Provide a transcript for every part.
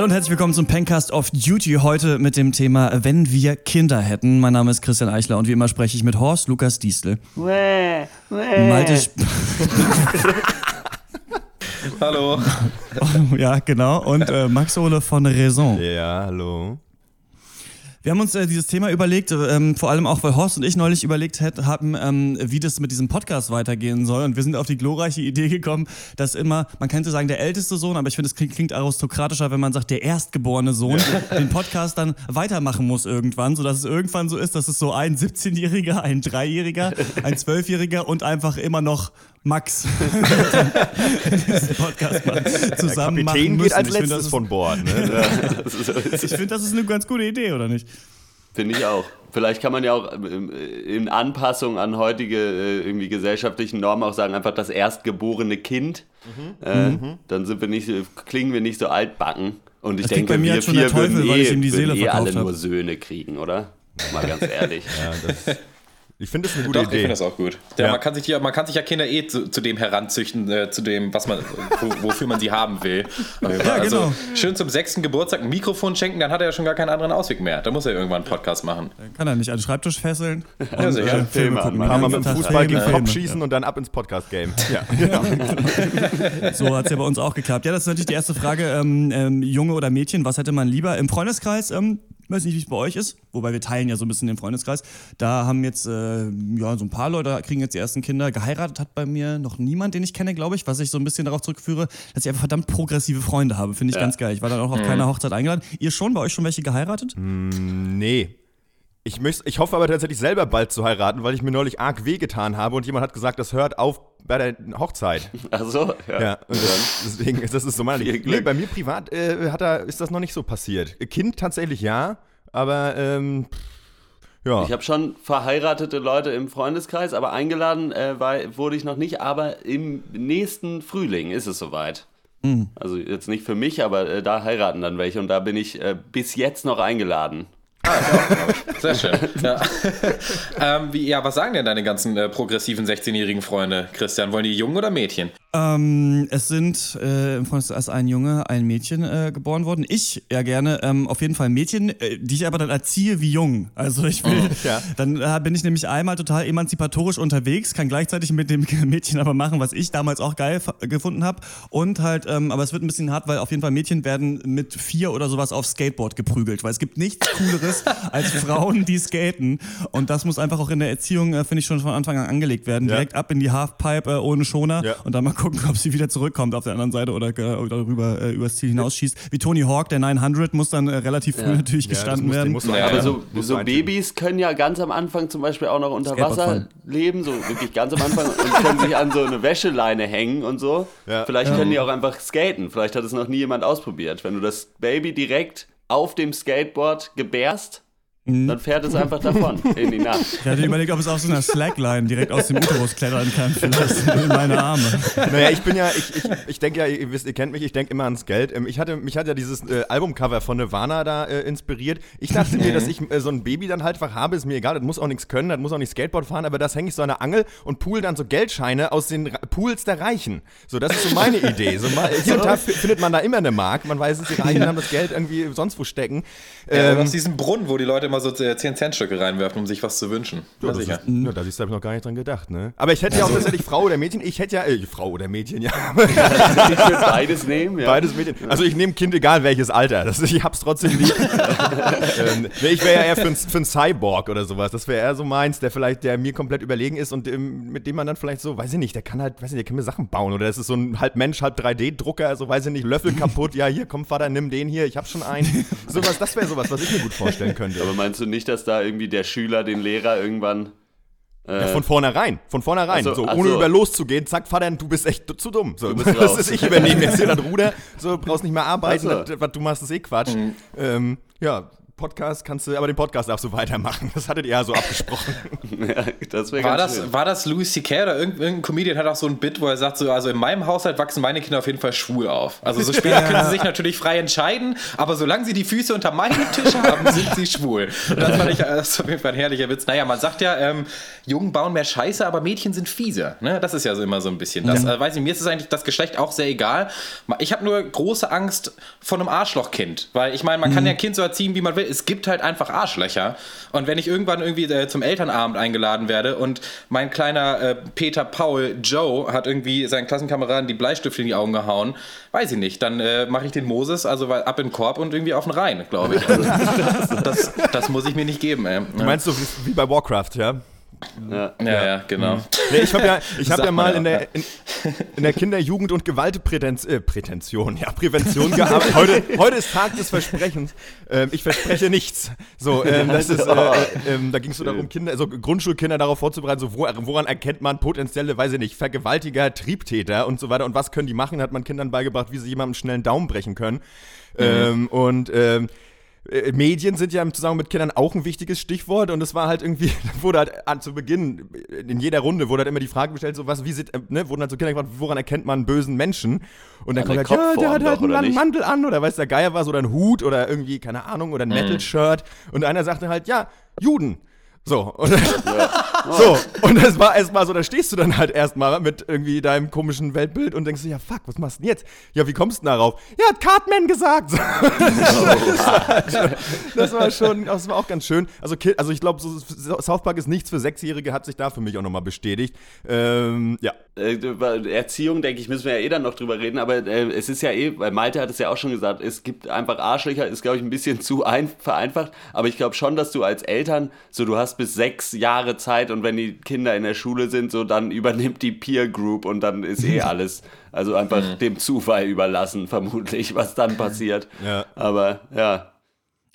Hallo und herzlich willkommen zum Pencast of Duty. Heute mit dem Thema Wenn wir Kinder hätten. Mein Name ist Christian Eichler und wie immer spreche ich mit Horst Lukas Diestel. Wäh, wäh. Malte Sp Hallo. Ja, genau. Und äh, Max Ole von Raison. Ja, hallo. Wir haben uns äh, dieses Thema überlegt, ähm, vor allem auch, weil Horst und ich neulich überlegt hätt, haben, ähm, wie das mit diesem Podcast weitergehen soll. Und wir sind auf die glorreiche Idee gekommen, dass immer, man könnte sagen, der älteste Sohn, aber ich finde, es klingt, klingt aristokratischer, wenn man sagt, der erstgeborene Sohn, den Podcast dann weitermachen muss irgendwann, sodass es irgendwann so ist, dass es so ein 17-Jähriger, ein Dreijähriger, ein Zwölfjähriger und einfach immer noch Max diesen Podcast mal zusammen Kapitän machen geht als Ich finde, das letztes ist- von Bord. Ne? Ich finde, das ist eine ganz gute Idee, oder nicht? Finde ich auch. Vielleicht kann man ja auch ähm, in Anpassung an heutige äh, irgendwie gesellschaftlichen Normen auch sagen, einfach das erstgeborene Kind. Äh, Dann sind wir nicht, so- klingen wir nicht so altbacken. Und ich Das denke, bei mir wir halt schon der vier würden Teufel, weil eh, ich ihm die würden Seele eh alle hab. nur Söhne kriegen, oder? Mal ganz ehrlich. Ja, das, ich finde das eine gute Doch, ich finde Idee. das auch gut. Ja, Ja. Man, kann sich ja, man kann sich ja Kinder eh zu, zu dem heranzüchten, äh, zu dem, was man, wo, wofür man sie haben will. Ja, also genau. schön zum sechsten Geburtstag ein Mikrofon schenken, dann hat er ja schon gar keinen anderen Ausweg mehr. Da muss er irgendwann einen Podcast machen. Kann er nicht an den Schreibtisch fesseln und Ja, sicher. äh, Filme gucken. ganzen mit dem Fußball gegen Kopf schießen und dann ab ins Podcast-Game. Ja. So hat es ja bei uns auch geklappt. Ja, das ist natürlich die erste Frage. Ähm, ähm, Junge oder Mädchen, was hätte man lieber? Im Freundeskreis, ähm, weiß nicht, wie es bei euch ist, wobei wir teilen ja so ein bisschen den Freundeskreis. Da haben jetzt, äh, ja, so ein paar Leute kriegen jetzt die ersten Kinder. Geheiratet hat bei mir noch niemand, den ich kenne, glaube ich, was ich so ein bisschen darauf zurückführe, dass ich einfach verdammt progressive Freunde habe. Finde ich ganz geil. Ich war dann auch auf keiner Hochzeit eingeladen. Ihr schon? Bei euch schon welche geheiratet? Nee. Ich, möcht, ich hoffe aber tatsächlich selber bald zu heiraten, weil ich mir neulich arg wehgetan habe und jemand hat gesagt, das hört auf bei der Hochzeit. Ach so, ja. Ja, deswegen, das ist so meine Nee, Glück. bei mir privat äh, hat da, ist das noch nicht so passiert. Kind tatsächlich ja, aber ähm, ja. Ich habe schon verheiratete Leute im Freundeskreis, aber eingeladen äh, war, wurde ich noch nicht. Aber im nächsten Frühling ist es soweit. Also jetzt nicht für mich, aber äh, da heiraten dann welche und da bin ich äh, bis jetzt noch eingeladen. Sehr schön. Ja. ähm, wie, ja, was sagen denn deine ganzen äh, progressiven 16-jährigen Freunde, Christian? Wollen die Jungen oder Mädchen? Ähm, es sind äh, im Freundeskreis ein Junge, ein Mädchen äh, geboren worden. Ich ja gerne ähm, auf jeden Fall Mädchen, äh, die ich aber dann erziehe wie jung. Also ich will, ja. dann äh, bin ich nämlich einmal total emanzipatorisch unterwegs, kann gleichzeitig mit dem Mädchen aber machen, was ich damals auch geil gefunden habe. Und halt, ähm, aber es wird ein bisschen hart, weil auf jeden Fall Mädchen werden mit vier oder sowas auf Skateboard geprügelt, weil es gibt nichts Cooleres als Frauen, die skaten. Und das muss einfach auch in der Erziehung, äh, finde ich, schon von Anfang an angelegt werden. Ja. Direkt ab in die Halfpipe äh, ohne Schoner Ja. und dann mal gucken, ob sie wieder zurückkommt auf der anderen Seite oder, oder rüber äh, übers Ziel hinausschießt. Wie Tony Hawk, der 900, muss dann äh, relativ früh Ja. natürlich Ja, gestanden muss- den werden. Ja, Aber so, so. Babys können ja ganz am Anfang zum Beispiel auch noch unter Wasser leben, so wirklich ganz am Anfang und können sich an so eine Wäscheleine hängen und so. Ja. Vielleicht können die auch einfach skaten. Vielleicht hat es noch nie jemand ausprobiert. Wenn du das Baby direkt auf dem Skateboard gebärst. Dann fährt es einfach davon in die Nacht. Ich hatte überlegt, ob es auf so einer Slackline direkt aus dem Uterus klettern kann, vielleicht in meine Arme. Naja, ich bin ja, ich, ich, ich denke ja, ihr wisst, ihr kennt mich, ich denke immer ans Geld. Ähm, Ich hatte, mich hat ja dieses äh, Albumcover von Nirvana da äh, inspiriert. Ich dachte mir, dass ich äh, so ein Baby dann halt einfach habe, ist mir egal, das muss auch nichts können, das muss auch nicht Skateboard fahren, aber das hänge ich so an der Angel und pool dann so Geldscheine aus den Ra Pools der Reichen. So, das ist so meine Idee. So, mal, hier und da fi- findet man da immer eine Mark, man weiß es, die Reichen haben das Geld irgendwie sonst wo stecken. Ja, Ähm, aus diesem Brunnen, wo die Leute immer so äh, 10-Cent-Stücke reinwerfen, um sich was zu wünschen. Ja, ist, ja, da siehst du, hab ich noch gar nicht dran gedacht, ne? Aber ich hätte ja auch tatsächlich Frau oder Mädchen, ich hätte ja, äh, Frau oder Mädchen, ja. Ich würde beides nehmen. Ja. Beides Mädchen. Also ich nehme Kind egal welches Alter. Das, ich hab's trotzdem lieb. ähm, ich wäre ja eher für einen für ein Cyborg oder sowas. Das wäre eher so meins, der vielleicht, der mir komplett überlegen ist und ähm, mit dem man dann vielleicht so, weiß ich nicht, der kann halt, weiß ich nicht, der kann mir Sachen bauen. Oder das ist so ein halb Mensch, halb 3D-Drucker, so weiß ich nicht, Löffel kaputt. Ja, hier, komm, Vater, nimm den hier, ich hab schon einen. Sowas, das wäre sowas, was ich mir gut vorstellen könnte. Aber meinst du nicht, dass da irgendwie der Schüler den Lehrer irgendwann. Äh, Ja, von vornherein, von vornherein. So, so, ohne so. über loszugehen, zack, Vater, du bist echt zu dumm. So, bist das raus. ist, ich übernehme jetzt hier das Ruder, so, brauchst nicht mehr arbeiten, das, was du machst, ist eh Quatsch. Ähm, ja, Podcast kannst du, aber den Podcast darfst du weitermachen. Das hattet ihr ja so abgesprochen. ja, das War ganz das, schön. war das Louis C.K. oder irgendein, irgendein Comedian hat auch so ein Bit, wo er sagt, so, also in meinem Haushalt wachsen meine Kinder auf jeden Fall schwul auf. Also so später können sie sich natürlich frei entscheiden, aber solange sie die Füße unter meinem Tisch haben, sind sie schwul. Und das fand ich das ist auf jeden Fall ein herrlicher Witz. Naja, man sagt ja, ähm, Jungen bauen mehr Scheiße, aber Mädchen sind fieser. Ne? Das ist ja so immer so ein bisschen das. Also, weiß ich, mir ist es eigentlich das Geschlecht auch sehr egal. Ich habe nur große Angst vor einem Arschlochkind, weil ich meine, man kann ja ein Kind so erziehen, wie man will. Es gibt halt einfach Arschlöcher. Und wenn ich irgendwann irgendwie äh, zum Elternabend eingeladen werde und mein kleiner äh, Peter Paul Joe hat irgendwie seinen Klassenkameraden die Bleistifte in die Augen gehauen, weiß ich nicht, dann äh, mache ich den Moses also ab in den Korb und irgendwie auf den Rhein, glaube ich. Also, das, das muss ich mir nicht geben, ey. Du meinst so wie, wie bei Warcraft, ja? Ja. Ja, ja, genau. Nee, ich habe ja, ich hab ja mal in der, in, in der Kinder-, Jugend- und Gewaltprätention, äh, Prätention, ja, Prävention gearbeitet. Heute, heute ist Tag des Versprechens. Ähm, ich verspreche nichts. So, ähm, das ist, äh, äh, ähm, da ging es so darum, Kinder, also Grundschulkinder darauf vorzubereiten, so wo, woran erkennt man potenzielle, weiß ich nicht, Vergewaltiger, Triebtäter und so weiter und was können die machen, hat man Kindern beigebracht, wie sie jemandem schnell einen Daumen brechen können. Ähm, und ähm, äh, Medien sind ja im Zusammenhang mit Kindern auch ein wichtiges Stichwort und es war halt irgendwie, wurde halt an, zu Beginn, in jeder Runde wurde halt immer die Frage gestellt, so was, wie sieht, äh, ne, wurden halt so Kinder gefragt, woran erkennt man einen bösen Menschen? Und dann An kommt halt, ja, der hat Kopfform halt doch, einen? Mantel an oder weiß der Geier was oder einen Hut oder irgendwie, keine Ahnung, oder ein Metal-Shirt und einer sagte halt, ja, Juden. So, und, so, und das war erstmal so, da stehst du dann halt erstmal mit irgendwie deinem komischen Weltbild und denkst dir, ja fuck, was machst du denn jetzt? Ja, wie kommst du denn darauf? Ja, hat Cartman gesagt. das war schon, das war auch ganz schön. Also, also ich glaube, so, South Park ist nichts für Sechsjährige, hat sich da für mich auch nochmal bestätigt. Ähm, ja. Äh, über Erziehung, denke ich, müssen wir ja eh dann noch drüber reden, aber äh, es ist ja eh, weil Malte hat es ja auch schon gesagt, es gibt einfach Arschlöcher, ist, glaube ich, ein bisschen zu ein, vereinfacht, aber ich glaube schon, dass du als Eltern, so du hast bis sechs Jahre Zeit und wenn die Kinder in der Schule sind, so dann übernimmt die Peer Group und dann ist eh alles, also einfach dem Zufall überlassen, vermutlich, was dann passiert. Ja. Aber ja,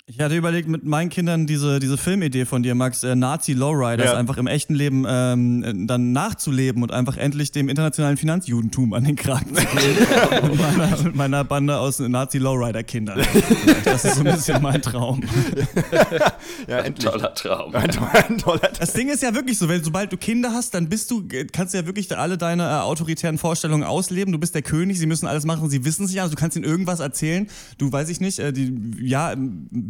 Ich hatte überlegt, mit meinen Kindern diese, diese Filmidee von dir, Max, äh, Nazi Lowriders, Ja. einfach im echten Leben ähm, dann nachzuleben und einfach endlich dem internationalen Finanzjudentum an den Kragen zu gehen. mit, meiner, mit meiner Bande aus Nazi Lowrider-Kindern. Das ist so ein bisschen mein Traum. Ja, endlich. toller Traum. Ein toller, ein toller Das Ding ist ja wirklich so, wenn sobald du Kinder hast, dann bist du, kannst du ja wirklich alle deine äh, autoritären Vorstellungen ausleben. Du bist der König, sie müssen alles machen, sie wissen es ja, also du kannst ihnen irgendwas erzählen. Du weiß ich nicht, äh, die, ja,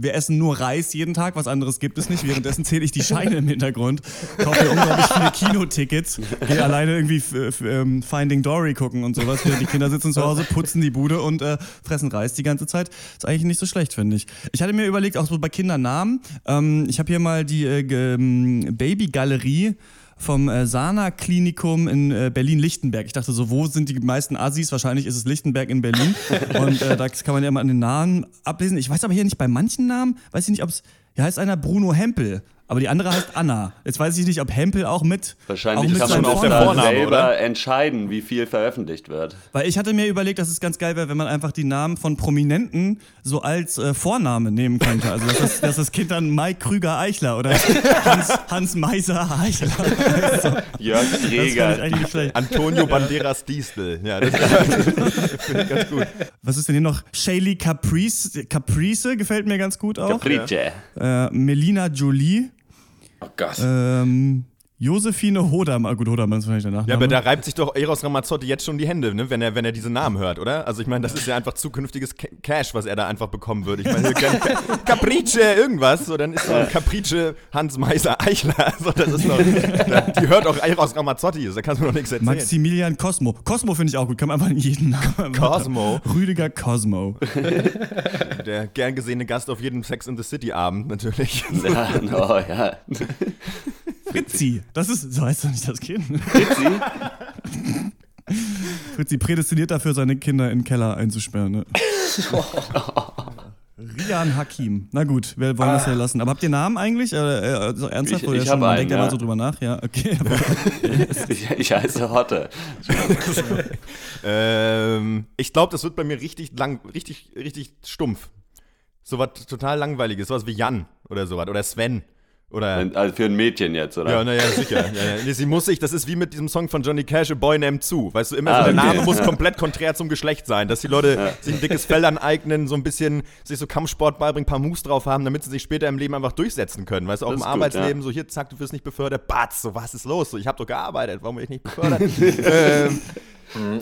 wir essen nur Reis jeden Tag, was anderes gibt es nicht. Währenddessen zähle ich die Scheine im Hintergrund, kaufe mir unglaublich viele Kinotickets, gehe alleine irgendwie ähm, Finding Dory gucken und sowas. Die Kinder sitzen zu Hause, putzen die Bude und äh, fressen Reis die ganze Zeit. Ist eigentlich nicht so schlecht, finde ich. Ich hatte mir überlegt, auch so bei Kindernamen, ähm, ich habe hier mal die äh, ähm, Babygalerie vom äh, Sana Klinikum in äh, Berlin-Lichtenberg. Ich dachte so, wo sind die meisten Assis? Wahrscheinlich ist es Lichtenberg in Berlin. Und äh, da kann man ja mal an den Namen ablesen. Ich weiß aber hier nicht bei manchen Namen, weiß ich nicht, ob es, hier heißt einer Bruno Hempel. Aber die andere heißt Anna. Jetzt weiß ich nicht, ob Hempel auch mit. Wahrscheinlich auch mit kann man auch der Vorname, selber oder? entscheiden, wie viel veröffentlicht wird. Weil ich hatte mir überlegt, dass es ganz geil wäre, wenn man einfach die Namen von Prominenten so als äh, Vorname nehmen könnte. Also dass das, dass das Kind dann Mike Krüger Eichler oder Hans, Hans Meiser Eichler. so, Jörg das finde ich Dreger. eigentlich nicht schlecht. Antonio Banderas Diestel. Ja, das finde ich ganz gut. Was ist denn hier noch? Shaylee Caprice, Caprice gefällt mir ganz gut auch. Caprice. Äh, Melina Jolie. Oh Gott. Ähm, Josephine Hodermann. Gut, Hodermann ist vielleicht der Nachname. Ja, aber da reibt sich doch Eros Ramazzotti jetzt schon die Hände, ne, wenn, er, wenn er diese Namen hört, oder? Also ich meine, das ist ja einfach zukünftiges Ca- Cash, was er da einfach bekommen würde. Ich meine, Ca- Caprice irgendwas, so dann ist doch Caprice Hans Meiser Eichler. So, das ist doch, die hört auch Eros Ramazzotti, da kannst du mir doch nichts erzählen. Maximilian Cosmo. Cosmo finde ich auch gut. Kann man einfach in jeden Namen. Cosmo. Rüdiger Cosmo. Der gern gesehene Gast auf jedem Sex in the City Abend, natürlich. Ja, no, ja. Fritzi. Das ist, so heißt doch nicht das Kind. Fritzi? Fritzi prädestiniert dafür, seine Kinder in den Keller einzusperren. Ne? Rian Hakim. Na gut, wir wollen das ja lassen. Aber habt ihr Namen eigentlich? Äh, also ernsthaft? Ich- ich schon, hab man einen, denkt ja mal so drüber nach. Ja, okay. Ich, ich heiße Hotte. Ähm, ich glaube, das wird bei mir richtig lang, richtig, richtig stumpf. So was total langweiliges, sowas wie Jan oder sowas oder Sven Oder? Also für ein Mädchen jetzt, oder? Ja, naja, sicher. Ja, ja. Nee, sie muss sich, das ist wie mit diesem Song von Johnny Cash, A Boy Named Sue. Weißt du, immer Ah, so, der okay. Name muss Ja. komplett konträr zum Geschlecht sein, dass die Leute sich ein dickes Fell aneignen, so ein bisschen sich so Kampfsport beibringen, ein paar Moves drauf haben, damit sie sich später im Leben einfach durchsetzen können. Weißt du, auch Das im gut, Arbeitsleben, so hier, zack, du wirst nicht befördert, batz, so was ist los? So, ich habe doch gearbeitet, warum werde ich nicht befördert? ähm,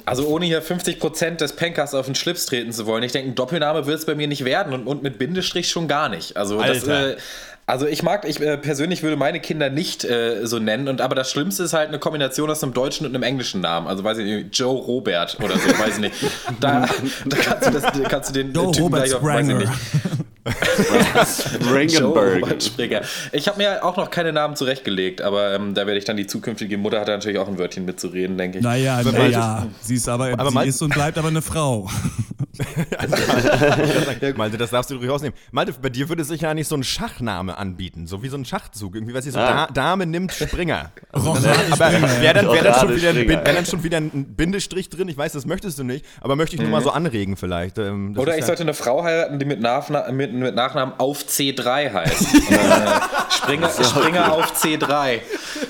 Also ohne hier 50% des Pankers auf den Schlips treten zu wollen. Ich denke, ein Doppelname wird es bei mir nicht werden und, und mit Bindestrich schon gar nicht. Also das, Alter. äh, also ich mag, ich äh, persönlich würde meine Kinder nicht äh, so nennen, und aber das Schlimmste ist halt eine Kombination aus einem deutschen und einem englischen Namen. Also weiß ich nicht, Joe Robert oder so, weiß ich nicht. Da, da kannst, du das, kannst du den Joe Typen Robert gleich auf, weiß ich nicht. Joe Ringenberg. Robert Springer. Ich habe mir auch noch keine Namen zurechtgelegt, aber ähm, da werde ich dann die zukünftige Mutter hat da natürlich auch ein Wörtchen mitzureden, denke ich. Naja, naja. Sie ist aber, Aber sie ist und bleibt aber eine Frau. Malte, das darfst du ruhig rausnehmen. Malte, bei dir würde sich ja eigentlich so ein Schachname anbieten, so wie so ein Schachzug. Irgendwie, weiß ich, so Ah. da, Dame nimmt Springer. Rochade Aber Springer, wäre dann, wär dann, wieder wär dann schon wieder ein Bindestrich drin? Ich weiß, das möchtest du nicht, aber möchte ich nur mal so anregen vielleicht. Ähm, das Oder ich ja- sollte eine Frau heiraten, die mit, Nachna mit, mit Nachnamen auf C3 heißt. Äh, Springer, Springer auf C3.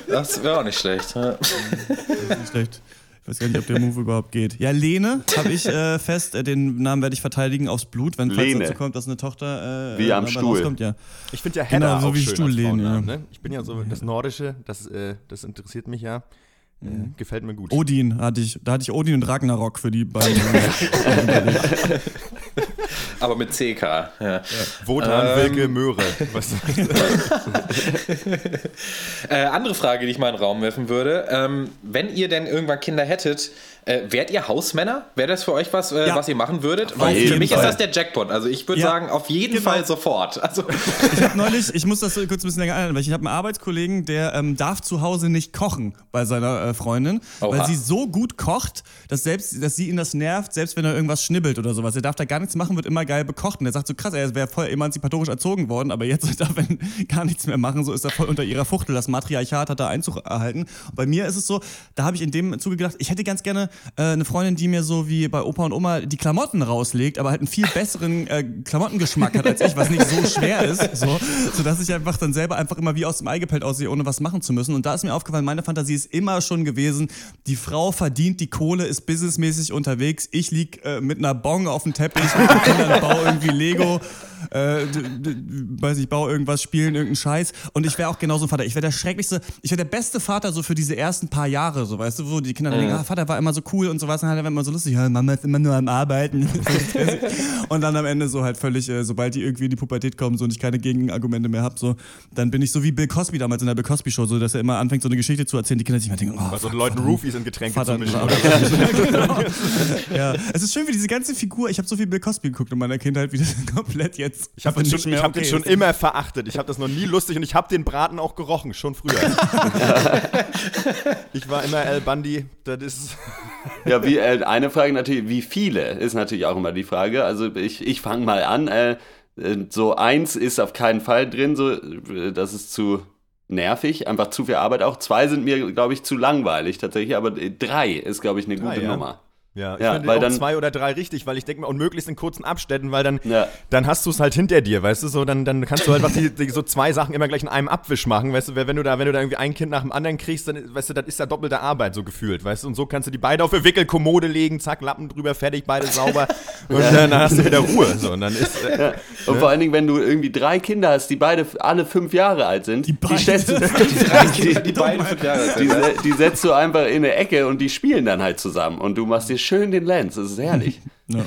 Das wäre auch nicht schlecht. Das ist nicht schlecht. Ich weiß gar nicht, ob der Move überhaupt geht. Ja, Lene habe ich äh, fest. Äh, den Namen werde ich verteidigen aufs Blut, wenn falls Lene. dazu kommt, dass eine Tochter äh, Wie am Stuhl. rauskommt. Ja. Ich finde ja Genau, Hedda so auch wie schön als Stuhllehnen, Frauennamen, ja. ne? Ich bin ja so, das Nordische, das, äh, das interessiert mich ja. Äh, gefällt mir gut. Odin hatte ich. Da hatte ich Odin und Ragnarok für die beiden. Aber mit CK. Ja. Wotan, Ähm. Wilke, Möhre. Äh, andere Frage, die ich mal in den Raum werfen würde. Ähm, wenn ihr denn irgendwann Kinder hättet, äh, wärt ihr Hausmänner? Wäre das für euch was, äh, Ja. was ihr machen würdet? Weil für mich Fall. ist das der Jackpot. Also ich würde Ja. sagen, auf jeden Genau. Fall sofort. Also, Ich habe neulich, ich muss das kurz ein bisschen länger anhalten, weil ich habe einen Arbeitskollegen, der ähm, darf zu Hause nicht kochen bei seiner äh, Freundin, Oha. weil sie so gut kocht, dass selbst, dass sie ihn das nervt, selbst wenn er irgendwas schnibbelt oder sowas. Er darf da gar nichts machen, wird immer geil bekocht. Und er sagt so krass, er wäre voll emanzipatorisch erzogen worden, aber jetzt darf er gar nichts mehr machen, so ist er voll unter ihrer Fuchtel. Das Matriarchat hat da Einzug erhalten. Und bei mir ist es so, da habe ich in dem Zuge gedacht, ich hätte ganz gerne äh, eine Freundin, die mir so wie bei Opa und Oma die Klamotten rauslegt, aber halt einen viel besseren äh, Klamottengeschmack hat als ich, was nicht so schwer ist, so, sodass ich einfach dann selber einfach immer wie aus dem Ei gepellt aussehe, ohne was machen zu müssen. Und da ist mir aufgefallen, meine Fantasie ist immer schon gewesen, die Frau verdient die Kohle, ist businessmäßig unterwegs, ich lieg äh, mit einer Bong auf dem Teppich, den Kindern, baue irgendwie Lego, äh, weiß ich, baue irgendwas, spielen irgendeinen Scheiß. Und ich wäre auch genauso ein Vater. Ich wäre der schrecklichste, ich wäre der beste Vater so für diese ersten paar Jahre, so weißt du, wo die Kinder dann denken, ah, Vater war immer so cool und sowas, und dann hat er immer so lustig, ja, Mama ist immer nur am Arbeiten. und dann am Ende so halt völlig, äh, sobald die irgendwie in die Pubertät kommen so, und ich keine Gegenargumente mehr habe, so, dann bin ich so wie Bill Cosby damals in der Bill Cosby Show, so dass er immer anfängt, so eine Geschichte zu erzählen, die Kinder sich immer denken, oh, bei so fuck, Leuten Vater, Roofies in Getränke Vater, zu mischen. Oder? genau. ja, es ist schön, wie diese ganze Figur, ich habe so viel Bill Cosby geguckt in meiner Kindheit, wie das komplett jetzt Ich habe den, schon, nicht ich hab den schon immer verachtet. Ich habe das noch nie lustig und ich habe den Braten auch gerochen, schon früher. ich war immer El Bandi, das ist. Ja, wie, äh, eine Frage natürlich, wie viele ist natürlich auch immer die Frage. Also ich, ich fange mal an. Äh, äh, so eins ist auf keinen Fall drin, so, äh, das ist zu nervig, einfach zu viel Arbeit auch. Zwei sind mir, glaube ich, zu langweilig tatsächlich, aber äh, drei ist, glaube ich, eine Drei, gute ja. Nummer. Ja, ich Ja, finde weil auch dann- zwei oder drei richtig, weil ich denke mal, und möglichst in kurzen Abständen, weil dann, Ja. dann hast du es halt hinter dir, weißt du, so, dann, dann kannst du halt was die, die, so zwei Sachen immer gleich in einem Abwisch machen, weißt du, wenn du da, wenn du da irgendwie ein Kind nach dem anderen kriegst, dann, weißt du, das ist ja doppelte Arbeit, so gefühlt, weißt du, und so kannst du die beide auf eine Wickelkommode legen, zack, Lappen drüber, fertig, beide sauber, und dann, dann hast du wieder Ruhe, so, und dann ist, äh, Und vor allen Dingen, wenn du irgendwie drei Kinder hast, die beide alle fünf Jahre alt sind, die, beide- stellst die, die fünf Jahre alt. Die, sind. se- die setzt du einfach in eine Ecke und die spielen dann halt zusammen. Und du machst dir schön den Lenz. Das ist herrlich. Ja.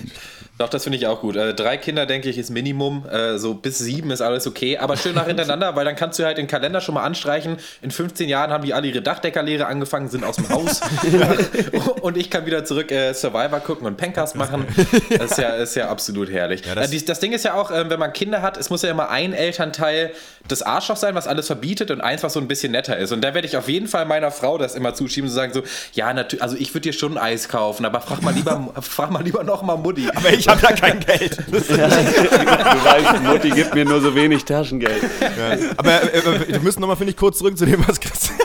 Doch, das finde ich auch gut. Äh, drei Kinder, denke ich, ist Minimum. Äh, so bis sieben ist alles okay. Aber schön nach hintereinander, weil dann kannst du halt den Kalender schon mal anstreichen. In 15 Jahren haben die alle ihre Dachdeckerlehre angefangen, sind aus dem Haus. und ich kann wieder zurück äh, Survivor gucken und Pencast machen. Das ist ja, ist ja absolut herrlich. das- äh, das Ding ist ja auch, äh, wenn man Kinder hat, es muss ja immer ein Elternteil das Arschloch sein, was alles verbietet und eins, was so ein bisschen netter ist. Und da werde ich auf jeden Fall meiner Frau das immer zuschieben, zu sagen so, ja, natürlich, also ich würde dir schon Eis kaufen, aber frag mal lieber, frag mal lieber noch mal Mutti. aber ich habe da kein Geld. Du weißt, Mutti gibt mir nur so wenig Taschengeld. Ja. Aber äh, äh, wir müssen nochmal, finde ich, kurz zurück zu dem, was Christian.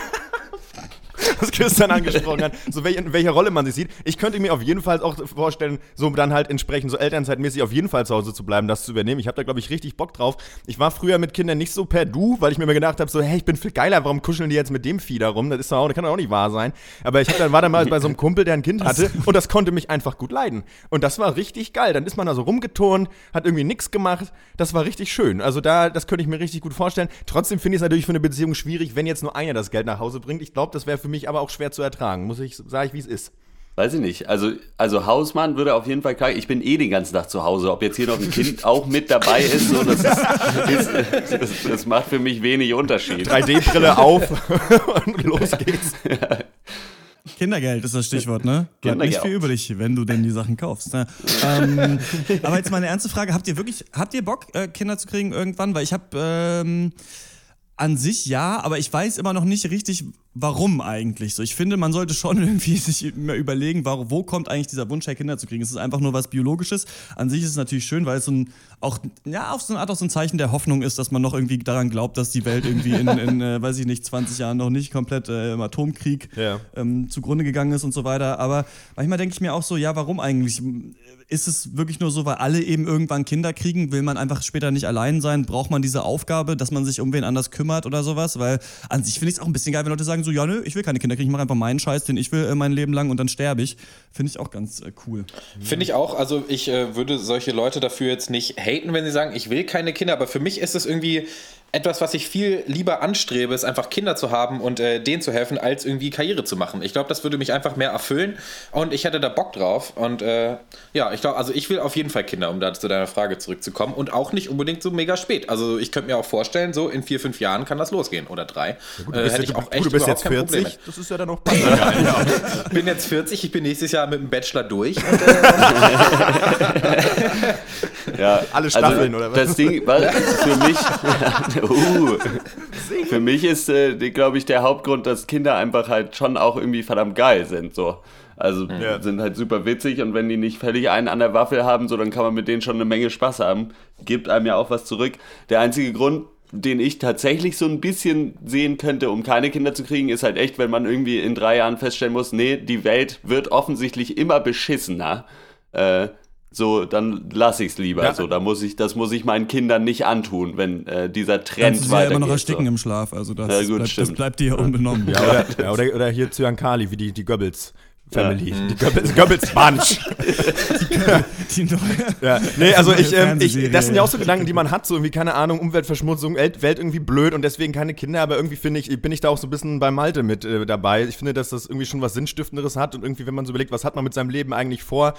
was Christian angesprochen hat, so welche, in welcher Rolle man sich sieht. Ich könnte mir auf jeden Fall auch vorstellen, so dann halt entsprechend so elternzeitmäßig auf jeden Fall zu Hause zu bleiben, das zu übernehmen. Ich habe da, glaube ich, richtig Bock drauf. Ich war früher mit Kindern nicht so per Du, weil ich mir immer gedacht habe, so, hey, ich bin viel geiler, warum kuscheln die jetzt mit dem Vieh da rum? Das, ist doch auch, das kann doch auch nicht wahr sein. Aber ich dann, war dann mal bei so einem Kumpel, der ein Kind hatte und das konnte mich einfach gut leiden. Und das war richtig geil. Dann ist man da so rumgeturnt, hat irgendwie nichts gemacht. Das war richtig schön. Also da, das könnte ich mir richtig gut vorstellen. Trotzdem finde ich es natürlich für eine Beziehung schwierig, wenn jetzt nur einer das Geld nach Hause bringt. Ich glaube, das wäre für mich aber auch schwer zu ertragen. Muss ich, sage ich, wie es ist. Weiß ich nicht. Also, also Hausmann würde auf jeden Fall klar. Ich bin eh den ganzen Tag zu Hause. Ob jetzt hier noch ein Kind auch mit dabei ist, so, das, ist, ist das, das, macht für mich wenig Unterschied. 3D-Brille auf und los geht's. Kindergeld ist das Stichwort, ne? Bleibt nicht viel übrig, wenn du denn die Sachen kaufst. Ne? ähm, aber jetzt mal eine ernste Frage: Habt ihr wirklich, habt ihr Bock, äh, Kinder zu kriegen irgendwann? Weil ich habe ähm, an sich ja, aber ich weiß immer noch nicht richtig, warum eigentlich so. Ich finde, man sollte schon irgendwie sich immer überlegen, wo, wo kommt eigentlich dieser Wunsch her, Kinder zu kriegen. Ist es einfach nur was Biologisches? An sich ist es natürlich schön, weil es so ein, auch, ja, auf so eine Art auch so ein Zeichen der Hoffnung ist, dass man noch irgendwie daran glaubt, dass die Welt irgendwie in, in äh, weiß ich nicht, 20 Jahren noch nicht komplett äh, im Atomkrieg ja. ähm, zugrunde gegangen ist und so weiter. Aber manchmal denke ich mir auch so, ja, warum eigentlich? Ist es wirklich nur so, weil alle eben irgendwann Kinder kriegen? Will man einfach später nicht allein sein? Braucht man diese Aufgabe, dass man sich um wen anders kümmert oder sowas? Weil an sich finde ich es auch ein bisschen geil, wenn Leute sagen so, ja, nö, ich will keine Kinder kriegen, ich mache einfach meinen Scheiß, den ich will äh, mein Leben lang und dann sterbe ich. Finde ich auch ganz äh, cool. Finde ich auch. Also ich äh, würde solche Leute dafür jetzt nicht haten, wenn sie sagen, ich will keine Kinder, aber für mich ist es irgendwie etwas, was ich viel lieber anstrebe, ist einfach Kinder zu haben und äh, denen zu helfen, als irgendwie Karriere zu machen. Ich glaube, das würde mich einfach mehr erfüllen und ich hätte da Bock drauf. Und äh, ja, ich glaube, also ich will auf jeden Fall Kinder, um da zu deiner Frage zurückzukommen und auch nicht unbedingt so mega spät. Also ich könnte mir auch vorstellen, so in vier, fünf Jahren kann das losgehen oder drei. Ja gut, du äh, bist, äh, ich auch echt du bist jetzt 40, das ist ja dann noch passend. ja. Ich bin jetzt 40, ich bin nächstes Jahr mit dem Bachelor durch. Und, äh, ja, alle Staffeln also, oder was? Das Ding, weil für mich uh, für mich ist, äh, glaube ich, der Hauptgrund, dass Kinder einfach halt schon auch irgendwie verdammt geil sind. So. Also ja. sind halt super witzig und wenn die nicht völlig einen an der Waffel haben, so dann kann man mit denen schon eine Menge Spaß haben. Gibt einem ja auch was zurück. Der einzige Grund, den ich tatsächlich so ein bisschen sehen könnte, um keine Kinder zu kriegen, ist halt echt, wenn man irgendwie in drei Jahren feststellen muss, nee, die Welt wird offensichtlich immer beschissener. Äh, so, dann lasse ich es lieber. Ja. So, da muss ich, das muss ich meinen Kindern nicht antun, wenn äh, dieser Trend Kannst weitergeht. Ja immer noch ersticken so. im Schlaf, also das, ja, gut, bleibt, das bleibt dir unbenommen. Ja, oder, ja, oder, oder hier Zyankali, wie die, die Goebbels. Family. Ja. Die Goebbels, Goebbels Bunch. die, neue. Ja. Nee, also ich, ähm, ich, das sind ja auch so Gedanken, die man hat, so irgendwie, keine Ahnung, Umweltverschmutzung, Welt, Welt irgendwie blöd und deswegen keine Kinder, aber irgendwie finde ich, bin ich da auch so ein bisschen bei Malte mit äh, dabei. Ich finde, dass das irgendwie schon was Sinnstiftenderes hat und irgendwie, wenn man so überlegt, was hat man mit seinem Leben eigentlich vor,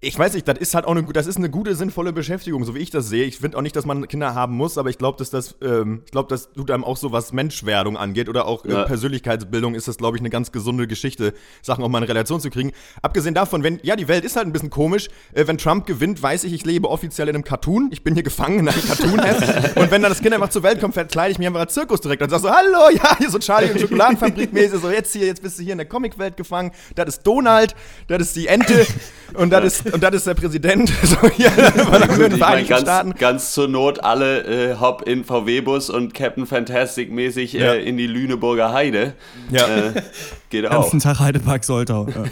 ich weiß nicht, das ist halt auch eine, das ist eine gute, sinnvolle Beschäftigung, so wie ich das sehe. Ich finde auch nicht, dass man Kinder haben muss, aber ich glaube, dass das, ähm, ich glaube, das tut einem auch so, was Menschwerdung angeht oder auch äh, ja. Persönlichkeitsbildung, ist das, glaube ich, eine ganz gesunde Geschichte, Sachen auch mal in Relation zu kriegen. Abgesehen davon, wenn, ja, die Welt ist halt ein bisschen komisch. Äh, wenn Trump gewinnt, weiß ich, ich lebe offiziell in einem Cartoon. Ich bin hier gefangen in einem Cartoon-Heft. und wenn dann das Kind einfach zur Welt kommt, verkleide ich mich einfach als Zirkusdirektor und sag so, hallo, ja, hier so Charlie und Schokoladenfabrik mäßig, so jetzt hier, jetzt bist du hier in der Comicwelt gefangen. Das ist Donald, das ist die Ente und das ist, und das ist der Präsident. so hier, Gut, ich mein, ganz, ganz zur Not alle äh, Hop in VW-Bus und Captain Fantastic mäßig äh, ja. in die Lüneburger Heide. Ja. Äh, geht auch. Ganzen Tag Heidepark Soltau. Ja.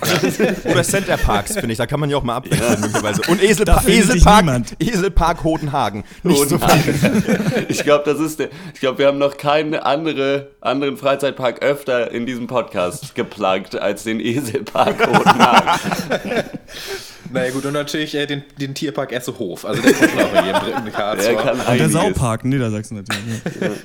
Oder Center Parks, finde ich. Da kann man ja auch mal abwechseln, möglicherweise. Und Eselpa Eselpark, Eselpark Hodenhagen. Nicht Hodenhagen. So ich glaube, das ist der, ich glaube, wir haben noch keinen andere, anderen Freizeitpark öfter in diesem Podcast geplagt als den Eselpark Hodenhagen. Naja gut, und natürlich äh, den, den Tierpark Essehof. Also der kommt auch in jedem dritten Karlsruhe. Und der Saupark in Niedersachsen natürlich.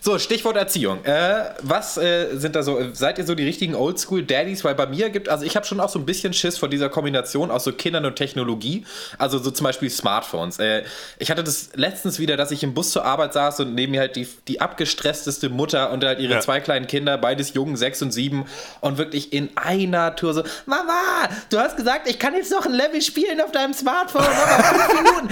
so, Stichwort Erziehung. Äh, was äh, sind da so, seid ihr so die richtigen Oldschool-Daddies? Weil bei mir gibt, also ich habe schon auch so ein bisschen Schiss vor dieser Kombination aus so Kindern und Technologie. Also so zum Beispiel Smartphones. Äh, ich hatte das letztens wieder, dass ich im Bus zur Arbeit saß und neben mir halt die, die abgestressteste Mutter und halt ihre ja. zwei kleinen Kinder, beides jung, sechs und sieben und wirklich in einer Tour so, Mama, du hast gesagt, ich kann jetzt noch ein Level spielen auf deinem Smartphone, aber fünf Minuten.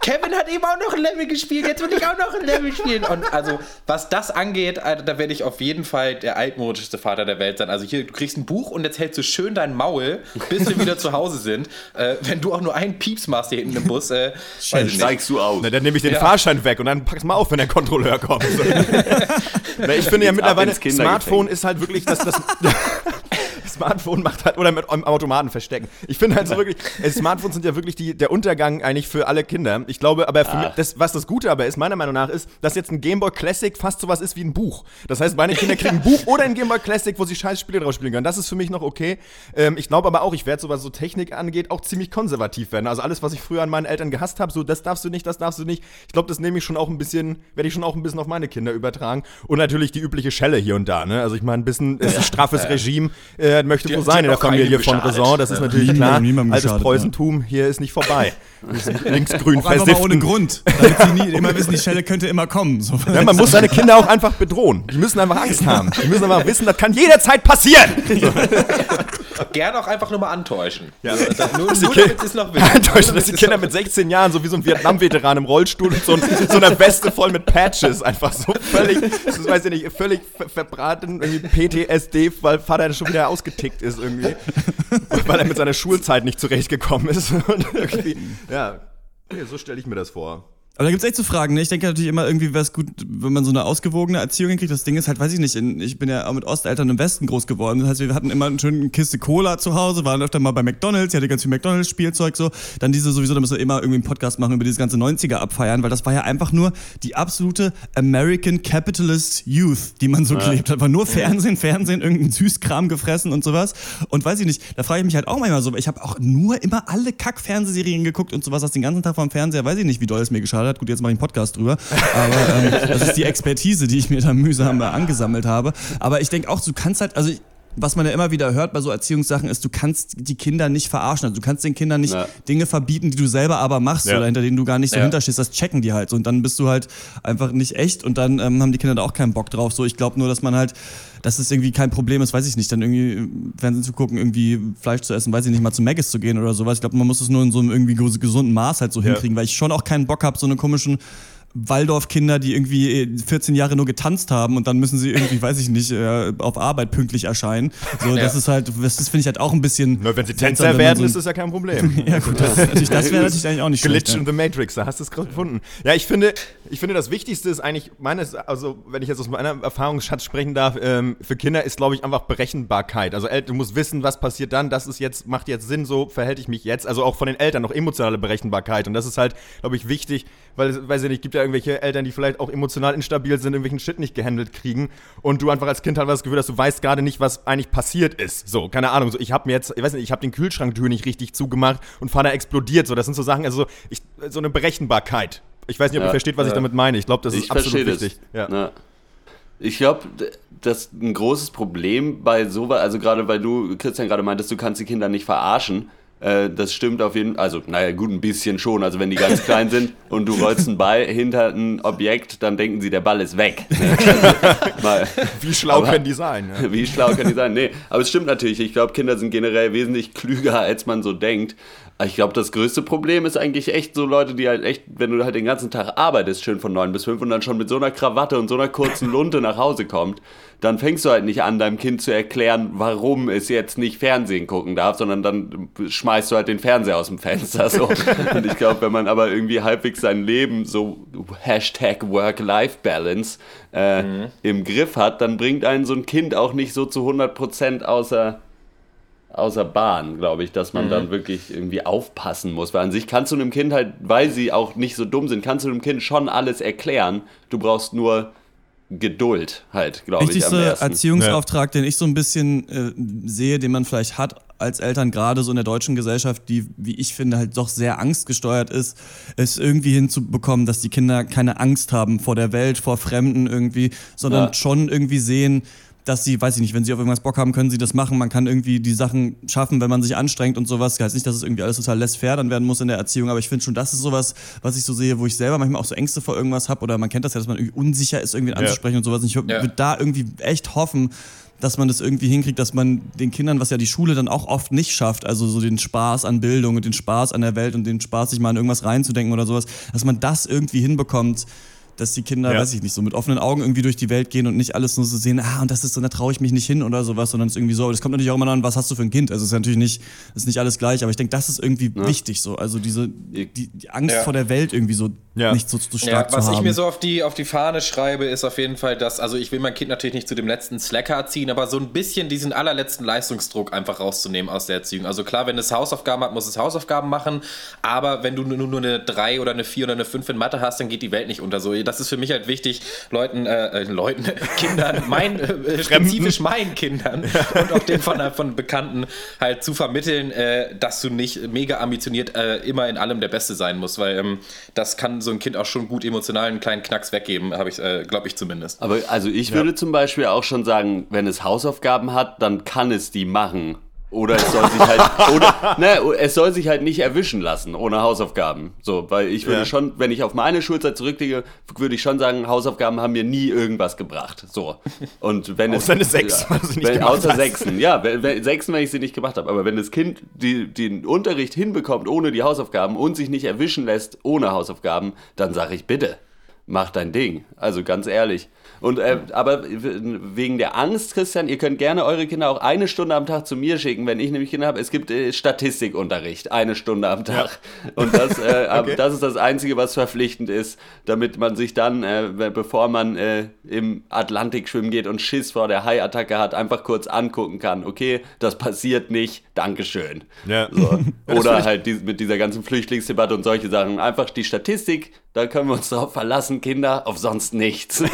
Kevin hat eben auch noch ein Level gespielt, jetzt will ich auch noch ein Level spielen. Und also, was das angeht, Alter, da werde ich auf jeden Fall der altmodischste Vater der Welt sein. Also hier, du kriegst ein Buch und jetzt hältst du schön dein Maul, bis wir wieder zu Hause sind. Äh, wenn du auch nur einen Pieps machst hier hinten im Bus, äh, steigst du aus. Na, dann nehme ich den ja. Fahrschein weg und dann pack's mal auf, wenn der Kontrolleur kommt. Na, ich finde ja mittlerweile, Smartphone ist halt wirklich das, das Smartphone macht halt, oder mit am Automaten verstecken. Ich finde halt so wirklich, Smartphones sind ja wirklich die, der Untergang eigentlich für alle Kinder. Ich glaube, aber für mich, das, was das Gute aber ist, meiner Meinung nach, ist, dass jetzt ein Game Boy Classic fast sowas ist wie ein Buch. Das heißt, meine Kinder kriegen ein Buch oder ein Game Boy Classic, wo sie scheiß Spiele drauf spielen können. Das ist für mich noch okay. Ähm, ich glaube aber auch, ich werde so, was so Technik angeht, auch ziemlich konservativ werden. Also alles, was ich früher an meinen Eltern gehasst habe, so das darfst du nicht, das darfst du nicht. Ich glaube, das nehme ich schon auch ein bisschen, werde ich schon auch ein bisschen auf meine Kinder übertragen. Und natürlich die übliche Schelle hier und da. Ne? Also ich meine, ein bisschen ist ein straffes Regime äh, möchte wohl sein in der Familie von Raison, das ist natürlich klar. Altes Preußentum, hier ist nicht vorbei. Linksgrün versiften. ohne Grund. Damit sie nie, immer wissen, die Schelle könnte immer kommen. So, ja, man muss seine Kinder auch einfach bedrohen. Die müssen einfach Angst haben. Die müssen einfach wissen, das kann jederzeit passieren. So. Gerne auch einfach nur mal antäuschen. Ja. Also, nur, nur damit es noch wissen. Antäuschen, dass die Kinder mit 16 Jahren, so wie so ein Vietnam-Veteran im Rollstuhl, mit so, so, einer Weste voll mit Patches, einfach so völlig, das weiß ich nicht, völlig verbraten, irgendwie PTSD, weil Vater schon wieder ausgetickt ist irgendwie. weil er mit seiner Schulzeit nicht zurechtgekommen ist. Ja, so stelle ich mir das vor. Aber da gibt es echt zu Fragen. Ne? Ich denke natürlich immer, irgendwie wäre es gut, wenn man so eine ausgewogene Erziehung hinkriegt. Das Ding ist halt, weiß ich nicht, in, ich bin ja auch mit Osteltern im Westen groß geworden. Das heißt, wir hatten immer eine schöne Kiste Cola zu Hause, waren öfter mal bei McDonalds, ich hatte ganz viel McDonalds-Spielzeug so. Dann diese sowieso, da müssen wir immer irgendwie einen Podcast machen über dieses ganze 90er abfeiern, weil das war ja einfach nur die absolute American Capitalist Youth, die man so ja. gelebt hat. War nur Fernsehen, Fernsehen, irgendein Süßkram gefressen und sowas. Und weiß ich nicht, da frage ich mich halt auch manchmal so, ich habe auch nur immer alle Kack-Fernsehserien geguckt und sowas, das den ganzen Tag vom Fernseher, weiß ich nicht, wie doll es mir geschadet hat. Gut, jetzt mache ich einen Podcast drüber. Aber ähm, das ist die Expertise, die ich mir da mühsam angesammelt habe. Aber ich denke auch, du kannst halt, also ich, was man ja immer wieder hört bei so Erziehungssachen ist, du kannst die Kinder nicht verarschen. Also du kannst den Kindern nicht ja. Dinge verbieten, die du selber aber machst ja. oder hinter denen du gar nicht so ja. hinterstehst. Das checken die halt. Und dann bist du halt einfach nicht echt und dann ähm, haben die Kinder da auch keinen Bock drauf. So, ich glaube nur, dass man halt, dass es irgendwie kein Problem ist, weiß ich nicht, dann irgendwie Fernsehen zu gucken, irgendwie Fleisch zu essen, weiß ich nicht, mal zu Maggis zu gehen oder sowas. Ich glaube, man muss es nur in so einem irgendwie gesunden Maß halt so hinkriegen, weil ich schon auch keinen Bock habe, so eine komischen Waldorf-Kinder, die irgendwie 14 Jahre nur getanzt haben und dann müssen sie irgendwie, weiß ich nicht, äh, auf Arbeit pünktlich erscheinen. So, ja. das ist halt, das, das finde ich halt auch ein bisschen. Nur wenn sie Tänzer werden, so ist das ja kein Problem. ja, gut, das, das wäre natürlich eigentlich auch nicht Glitch schlecht. in the Matrix, da hast du es gerade gefunden. Ja, ich finde, ich finde, das Wichtigste ist eigentlich, meines, also wenn ich jetzt aus meiner Erfahrungsschatz sprechen darf, ähm, für Kinder ist, glaube ich, einfach Berechenbarkeit. Also du musst wissen, was passiert dann, das ist jetzt, macht jetzt Sinn, so verhält ich mich jetzt. Also auch von den Eltern noch emotionale Berechenbarkeit. Und das ist halt, glaube ich, wichtig, weil, weiß ich nicht, gibt ja irgendwelche Eltern, die vielleicht auch emotional instabil sind, irgendwelchen Shit nicht gehandelt kriegen und du einfach als Kind halt das Gefühl hast, du weißt gerade nicht, was eigentlich passiert ist. So, keine Ahnung, so ich habe mir jetzt, ich weiß nicht, ich habe den Kühlschranktür nicht richtig zugemacht und Vater explodiert. So, das sind so Sachen, also ich, so eine Berechenbarkeit. Ich weiß nicht, ob ja, ihr versteht, was ja. ich damit meine. Ich glaube, das ist absolut wichtig. Ja. ja. Ich glaube, das ist ein großes Problem bei sowas, also gerade weil du, Christian, gerade meintest, du kannst die Kinder nicht verarschen. Äh, das stimmt auf jeden Fall. Also, naja, gut, ein bisschen schon. Also, wenn die ganz klein sind und du rollst einen Ball hinter ein Objekt, dann denken sie, der Ball ist weg. Mal. Wie schlau aber, können die sein? Ja. Wie schlau können die sein? Nee, aber es stimmt natürlich. Ich glaube, Kinder sind generell wesentlich klüger, als man so denkt. Ich glaube, das größte Problem ist eigentlich echt so Leute, die halt echt, wenn du halt den ganzen Tag arbeitest, schön von 9 bis 5 und dann schon mit so einer Krawatte und so einer kurzen Lunte nach Hause kommt, dann fängst du halt nicht an, deinem Kind zu erklären, warum es jetzt nicht Fernsehen gucken darf, sondern dann schmeißt du halt den Fernseher aus dem Fenster. So. Und ich glaube, wenn man aber irgendwie halbwegs sein Leben so Hashtag Work-Life-Balance äh, mhm. im Griff hat, dann bringt einen so ein Kind auch nicht so zu 100% außer außer Bahn, glaube ich, dass man mhm. dann wirklich irgendwie aufpassen muss. Weil an sich kannst du einem Kind halt, weil sie auch nicht so dumm sind, kannst du dem Kind schon alles erklären. Du brauchst nur Geduld halt, glaube ich. Wichtigster Erziehungsauftrag, ja. den ich so ein bisschen äh, sehe, den man vielleicht hat als Eltern, gerade so in der deutschen Gesellschaft, die, wie ich finde, halt doch sehr angstgesteuert ist, ist irgendwie hinzubekommen, dass die Kinder keine Angst haben vor der Welt, vor Fremden irgendwie, sondern ja. schon irgendwie sehen, dass sie, weiß ich nicht, wenn sie auf irgendwas Bock haben, können sie das machen. Man kann irgendwie die Sachen schaffen, wenn man sich anstrengt und sowas. Heißt nicht, dass es irgendwie alles total laissez-faire dann werden muss in der Erziehung, aber ich finde schon, das ist sowas, was ich so sehe, wo ich selber manchmal auch so Ängste vor irgendwas habe oder man kennt das ja, dass man irgendwie unsicher ist, irgendwie anzusprechen und sowas. Und ich würde Ja. da irgendwie echt hoffen, dass man das irgendwie hinkriegt, dass man den Kindern, was ja die Schule dann auch oft nicht schafft, also so den Spaß an Bildung und den Spaß an der Welt und den Spaß, sich mal in irgendwas reinzudenken oder sowas, dass man das irgendwie hinbekommt, dass die Kinder, Ja. weiß ich nicht, so mit offenen Augen irgendwie durch die Welt gehen und nicht alles nur so sehen, ah, und das ist so, da traue ich mich nicht hin oder sowas, sondern es ist irgendwie so. Das kommt natürlich auch immer an, was hast du für ein Kind? Also es ist natürlich nicht, ist nicht alles gleich, aber ich denke, das ist irgendwie wichtig so. Also diese, die, die Angst Ja. vor der Welt irgendwie so Ja. nicht so, so Ja, stark was zu haben. ich mir so auf die, auf die Fahne schreibe, ist auf jeden Fall, dass, also ich will mein Kind natürlich nicht zu dem letzten Slacker ziehen, aber so ein bisschen diesen allerletzten Leistungsdruck einfach rauszunehmen aus der Erziehung. Also klar, wenn es Hausaufgaben hat, muss es Hausaufgaben machen, aber wenn du nur, nur eine 3 oder eine 4 oder eine 5 in Mathe hast, dann geht die Welt nicht unter. So, das ist für mich halt wichtig, Leuten, äh, äh, Leuten, Kindern, mein, äh, spezifisch meinen Kindern und auch den von, von Bekannten halt zu vermitteln, äh, dass du nicht mega ambitioniert äh, immer in allem der Beste sein musst, weil ähm, das kann so ein Kind auch schon gut emotional einen kleinen Knacks weggeben, habe ich, äh, glaube ich zumindest. Aber also ich würde zum Beispiel auch schon sagen, wenn es Hausaufgaben hat, dann kann es die machen. Oder es soll sich halt, oder, ne, es soll sich halt nicht erwischen lassen ohne Hausaufgaben. So, weil ich würde Ja. schon, wenn ich auf meine Schulzeit zurücklege, würde ich schon sagen, Hausaufgaben haben mir nie irgendwas gebracht. So. Und wenn es. Außer eine Sechs, ja, wenn, Außer hast. Sechsen, ja, wenn, wenn, Sechsen, wenn ich sie nicht gemacht habe. Aber wenn das Kind die, den Unterricht hinbekommt ohne die Hausaufgaben und sich nicht erwischen lässt ohne Hausaufgaben, dann sage ich bitte, mach dein Ding. Also ganz ehrlich. Und äh, aber wegen der Angst, Christian, ihr könnt gerne eure Kinder auch eine Stunde am Tag zu mir schicken, wenn ich nämlich Kinder habe. Es gibt äh, Statistikunterricht, eine Stunde am Tag. Und das, äh, Okay. das ist das Einzige, was verpflichtend ist, damit man sich dann, äh, bevor man äh, im Atlantik schwimmen geht und Schiss vor der Haiattacke hat, einfach kurz angucken kann. Okay, das passiert nicht. Dankeschön. Ja. So. Oder halt die, mit dieser ganzen Flüchtlingsdebatte und solche Sachen. Einfach die Statistik, da können wir uns drauf verlassen, Kinder, auf sonst nichts.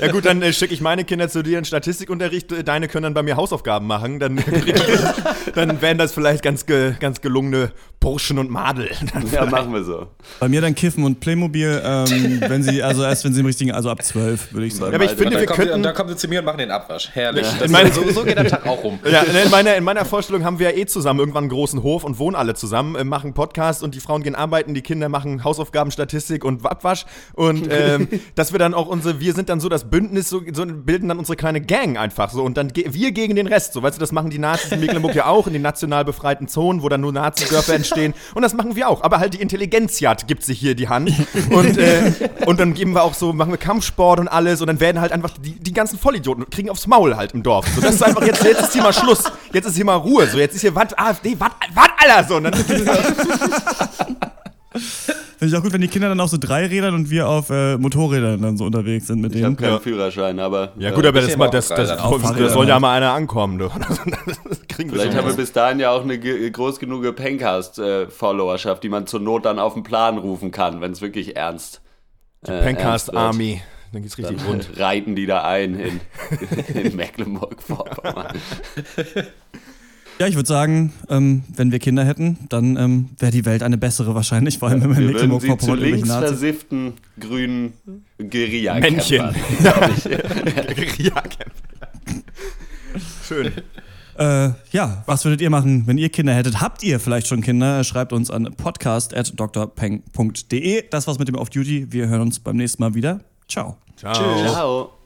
Ja gut, dann äh, schicke ich meine Kinder zu dir in Statistikunterricht. äh, Deine können dann bei mir Hausaufgaben machen. Dann, dann wären das vielleicht ganz, ge, ganz gelungene Burschen und Madel. ja, machen wir so. Bei mir dann Kiffen und Playmobil, ähm, wenn sie, also erst wenn sie im richtigen, also ab zwölf, würde ich sagen. Ja, aber ich finde, wir und könnten... dann kommen sie zu mir und machen den Abwasch. Herrlich. Ich meine- so, so geht der Tag auch rum. Ja, in meiner, in meiner Vorstellung haben wir ja eh zusammen irgendwann einen großen Hof und wohnen alle zusammen, äh, machen Podcast und die Frauen gehen arbeiten, die Kinder machen Hausaufgaben, Statistik und Abwasch. Und ähm, dass wir dann auch unsere, wir sind dann so das Bündnis, so, so bilden dann unsere kleine Gang einfach so. Und dann ge wir gegen den Rest. So, weißt du, das machen die Nazis in Mecklenburg ja auch, in den national befreiten Zonen, wo dann nur Nazi-Dörfer entstehen. Und das machen wir auch. Aber halt die Intelligenzjagd gibt sich hier die Hand. Und, äh, und dann geben wir auch so, machen wir Kampfsport und alles. Und dann werden halt einfach die, die ganzen Vollidioten kriegen aufs Maul halt im Dorf. So, das ist einfach jetzt, jetzt ist hier mal Schluss. Jetzt ist hier mal Ruhe. So, jetzt ist hier was AfD, was, was, Alter, so. Und dann, Finde ich auch gut, wenn die Kinder dann auf so Dreirädern und wir auf äh, Motorrädern dann so unterwegs sind mit Ich habe denen. keinen Ja. Führerschein, aber. ja, äh, gut, aber ich das, mal, auch das, das. Auch das, Fahrräder soll ja halt. mal einer ankommen. Du. Kriegen wir Vielleicht schon haben wir bis dahin ja auch eine groß genug Pencast-Followerschaft, die man zur Not dann auf den Plan rufen kann, wenn es wirklich ernst äh, ernst Pencast wird. Army. Dann geht's richtig Dann rund. reiten die da ein in, in Mecklenburg-Vorpommern. Ja, ich würde sagen, ähm, wenn wir Kinder hätten, dann ähm, wäre die Welt eine bessere wahrscheinlich, vor allem wenn wir in Wir würden sie zu Mecklenburg-Vorpommern links Nazis. versifften grünen guerilla Männchen. Guerilla-Camp. Schön. Äh, ja, was würdet ihr machen, wenn ihr Kinder hättet? Habt ihr vielleicht schon Kinder? Schreibt uns an podcast.drpeng.de. Das war's mit dem Off-Duty. Wir hören uns beim nächsten Mal wieder. Ciao. Ciao. Ciao.